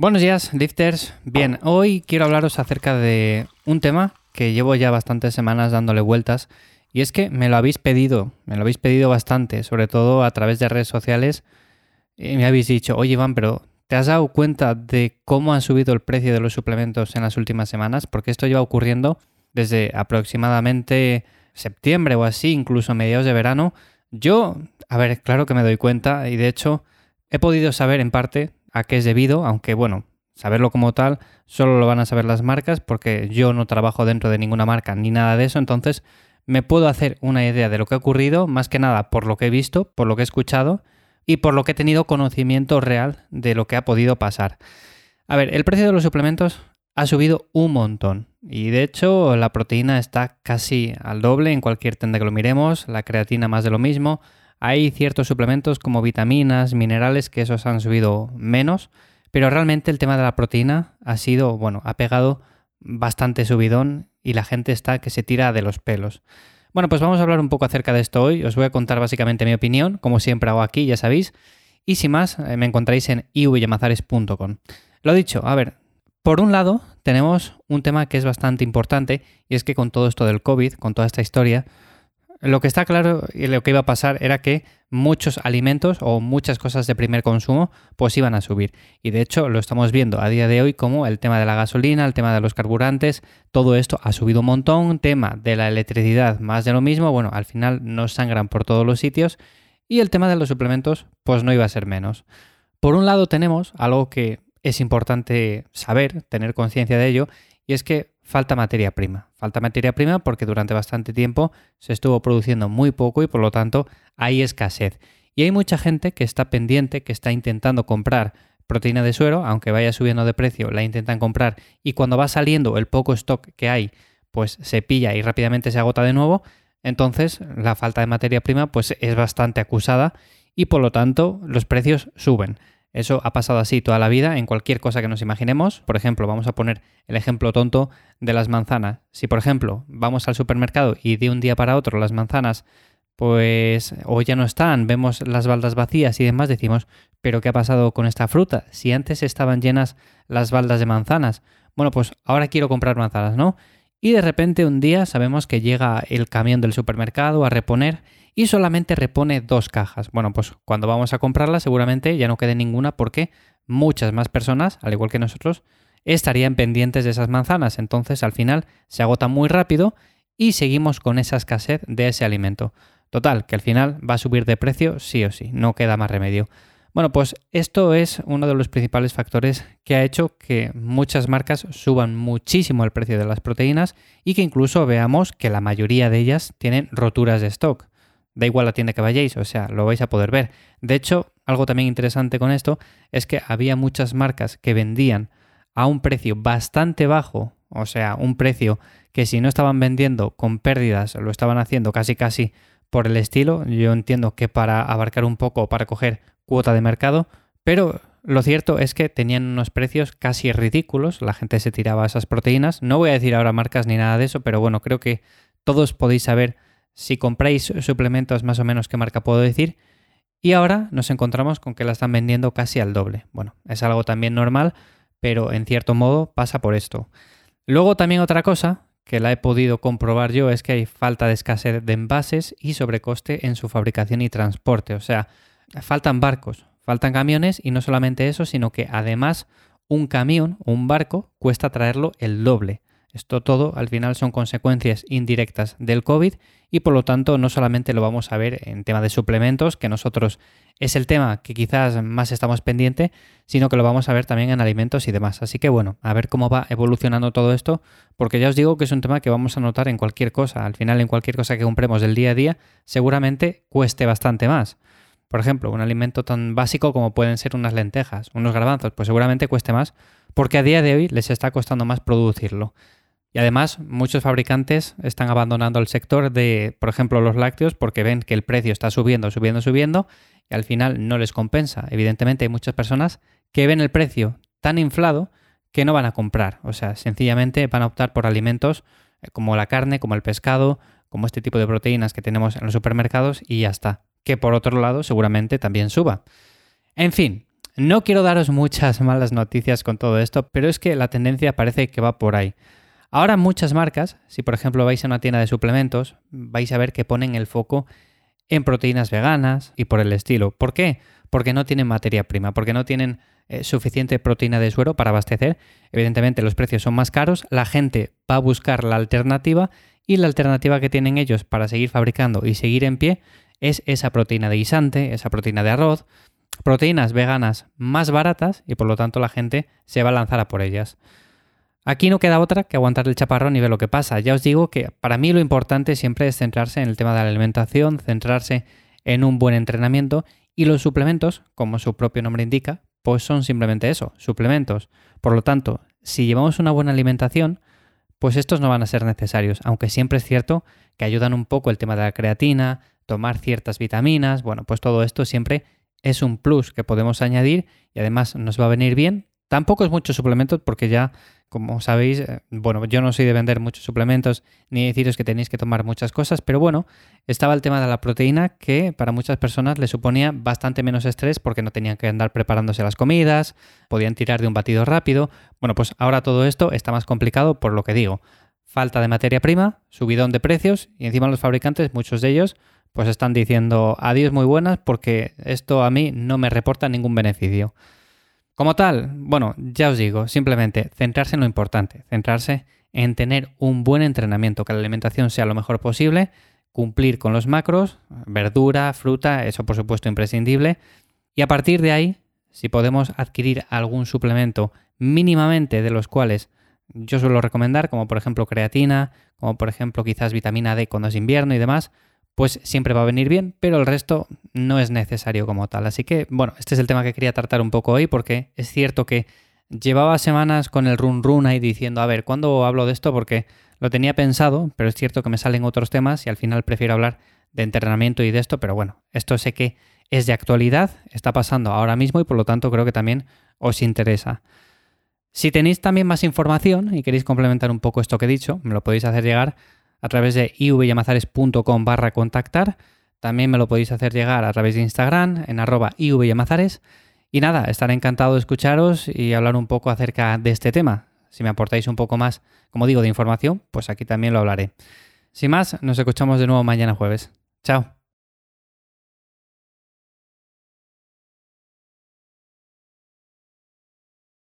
Buenos días, lifters. Bien, hoy quiero hablaros acerca de un tema que llevo ya bastantes semanas dándole vueltas y es que me lo habéis pedido, me lo habéis pedido bastante, sobre todo a través de redes sociales y me habéis dicho, oye Iván, pero ¿te has dado cuenta de cómo han subido el precio de los suplementos en las últimas semanas? Porque esto lleva ocurriendo desde aproximadamente septiembre o así, incluso mediados de verano. Yo, a ver, claro que me doy cuenta y de hecho he podido saber en parte a qué es debido, aunque bueno, saberlo como tal solo lo van a saber las marcas porque yo no trabajo dentro de ninguna marca ni nada de eso, entonces me puedo hacer una idea de lo que ha ocurrido, más que nada por lo que he visto, por lo que he escuchado y por lo que he tenido conocimiento real de lo que ha podido pasar. A ver, el precio de los suplementos ha subido un montón y de hecho la proteína está casi al doble en cualquier tienda que lo miremos, la creatina más de lo mismo, hay ciertos suplementos como vitaminas, minerales, que esos han subido menos, pero realmente el tema de la proteína ha sido, bueno, ha pegado bastante subidón y la gente está que se tira de los pelos. Bueno, pues vamos a hablar un poco acerca de esto hoy. Os voy a contar básicamente mi opinión, como siempre hago aquí, ya sabéis. Y sin más, eh, me encontráis en ivyamazares.com. Lo dicho, a ver, por un lado tenemos un tema que es bastante importante y es que con todo esto del COVID, con toda esta historia, lo que está claro y lo que iba a pasar era que muchos alimentos o muchas cosas de primer consumo pues iban a subir. Y de hecho lo estamos viendo a día de hoy como el tema de la gasolina, el tema de los carburantes, todo esto ha subido un montón, tema de la electricidad más de lo mismo, bueno, al final nos sangran por todos los sitios y el tema de los suplementos pues no iba a ser menos. Por un lado tenemos algo que es importante saber, tener conciencia de ello, y es que falta materia prima. Falta materia prima porque durante bastante tiempo se estuvo produciendo muy poco y por lo tanto hay escasez. Y hay mucha gente que está pendiente, que está intentando comprar proteína de suero, aunque vaya subiendo de precio, la intentan comprar y cuando va saliendo el poco stock que hay, pues se pilla y rápidamente se agota de nuevo. Entonces la falta de materia prima pues es bastante acusada y por lo tanto los precios suben. Eso ha pasado así toda la vida en cualquier cosa que nos imaginemos. Por ejemplo, vamos a poner el ejemplo tonto de las manzanas. Si, por ejemplo, vamos al supermercado y de un día para otro las manzanas, pues, o ya no están, vemos las baldas vacías y demás, decimos, pero ¿qué ha pasado con esta fruta? Si antes estaban llenas las baldas de manzanas, bueno, pues ahora quiero comprar manzanas, ¿no? Y de repente un día sabemos que llega el camión del supermercado a reponer y solamente repone dos cajas. Bueno, pues cuando vamos a comprarla seguramente ya no quede ninguna porque muchas más personas, al igual que nosotros, estarían pendientes de esas manzanas. Entonces al final se agota muy rápido y seguimos con esa escasez de ese alimento. Total, que al final va a subir de precio sí o sí, no queda más remedio. Bueno, pues esto es uno de los principales factores que ha hecho que muchas marcas suban muchísimo el precio de las proteínas y que incluso veamos que la mayoría de ellas tienen roturas de stock. Da igual la tienda que vayáis, o sea, lo vais a poder ver. De hecho, algo también interesante con esto es que había muchas marcas que vendían a un precio bastante bajo, o sea, un precio que si no estaban vendiendo con pérdidas, lo estaban haciendo casi casi por el estilo. Yo entiendo que para abarcar un poco, para coger cuota de mercado, pero lo cierto es que tenían unos precios casi ridículos, la gente se tiraba esas proteínas. No voy a decir ahora marcas ni nada de eso, pero bueno, creo que todos podéis saber si compráis suplementos más o menos qué marca puedo decir. Y ahora nos encontramos con que la están vendiendo casi al doble. Bueno, es algo también normal, pero en cierto modo pasa por esto. Luego también otra cosa que la he podido comprobar yo es que hay falta de escasez de envases y sobrecoste en su fabricación y transporte. O sea, faltan barcos, faltan camiones y no solamente eso, sino que además un camión, un barco, cuesta traerlo el doble. Esto todo al final son consecuencias indirectas del COVID y por lo tanto no solamente lo vamos a ver en tema de suplementos, que nosotros es el tema que quizás más estamos pendiente, sino que lo vamos a ver también en alimentos y demás. Así que bueno, a ver cómo va evolucionando todo esto, porque ya os digo que es un tema que vamos a notar en cualquier cosa. Al final en cualquier cosa que compremos del día a día seguramente cueste bastante más. Por ejemplo, un alimento tan básico como pueden ser unas lentejas, unos garbanzos, pues seguramente cueste más porque a día de hoy les está costando más producirlo. Y además, muchos fabricantes están abandonando el sector de, por ejemplo, los lácteos porque ven que el precio está subiendo, subiendo, subiendo y al final no les compensa. Evidentemente hay muchas personas que ven el precio tan inflado que no van a comprar. O sea, sencillamente van a optar por alimentos eh, como la carne, como el pescado, como este tipo de proteínas que tenemos en los supermercados y ya está. Que por otro lado seguramente también suba. En fin, No quiero daros muchas malas noticias con todo esto, pero es que la tendencia parece que va por ahí. Ahora muchas marcas, si por ejemplo vais a una tienda de suplementos, vais a ver que ponen el foco en proteínas veganas y por el estilo. ¿Por qué? Porque no tienen materia prima, porque no tienen eh, suficiente proteína de suero para abastecer. Evidentemente los precios son más caros, la gente va a buscar la alternativa y la alternativa que tienen ellos para seguir fabricando y seguir en pie es esa proteína de guisante, esa proteína de arroz, proteínas veganas más baratas y por lo tanto la gente se va a lanzar a por ellas. Aquí no queda otra que aguantar el chaparrón y ver lo que pasa. Ya os digo que para mí lo importante siempre es centrarse en el tema de la alimentación, centrarse en un buen entrenamiento y los suplementos, como su propio nombre indica, pues son simplemente eso, suplementos. Por lo tanto, si llevamos una buena alimentación, pues estos no van a ser necesarios, aunque siempre es cierto que ayudan un poco el tema de la creatina, tomar ciertas vitaminas, bueno, pues todo esto siempre es un plus que podemos añadir y además nos va a venir bien. Tampoco es mucho suplemento porque ya como sabéis, eh, bueno, yo no soy de vender muchos suplementos ni deciros que tenéis que tomar muchas cosas, pero bueno, estaba el tema de la proteína que para muchas personas le suponía bastante menos estrés porque no tenían que andar preparándose las comidas, podían tirar de un batido rápido. Bueno, pues ahora todo esto está más complicado por lo que digo. Falta de materia prima, subidón de precios y encima los fabricantes, muchos de ellos, pues están diciendo adiós muy buenas porque esto a mí no me reporta ningún beneficio. Como tal, bueno, ya os digo, simplemente centrarse en lo importante, centrarse en tener un buen entrenamiento, que la alimentación sea lo mejor posible, cumplir con los macros, verdura, fruta, eso por supuesto imprescindible, y a partir de ahí, si podemos adquirir algún suplemento mínimamente de los cuales yo suelo recomendar, como por ejemplo creatina, como por ejemplo quizás vitamina D cuando es invierno y demás, pues siempre va a venir bien, pero el resto no es necesario como tal. Así que, bueno, este es el tema que quería tratar un poco hoy porque es cierto que llevaba semanas con el run run ahí diciendo, a ver, ¿cuándo hablo de esto? Porque lo tenía pensado, pero es cierto que me salen otros temas y al final prefiero hablar de entrenamiento y de esto, pero bueno, esto sé que es de actualidad, está pasando ahora mismo y por lo tanto creo que también os interesa. Si tenéis también más información y queréis complementar un poco esto que he dicho, me lo podéis hacer llegar a través de ivyamazares.com barra contactar. También me lo podéis hacer llegar a través de Instagram en arroba ivyamazares. Y nada, estaré encantado de escucharos y hablar un poco acerca de este tema. Si me aportáis un poco más, como digo, de información, pues aquí también lo hablaré. Sin más, nos escuchamos de nuevo mañana jueves. Chao.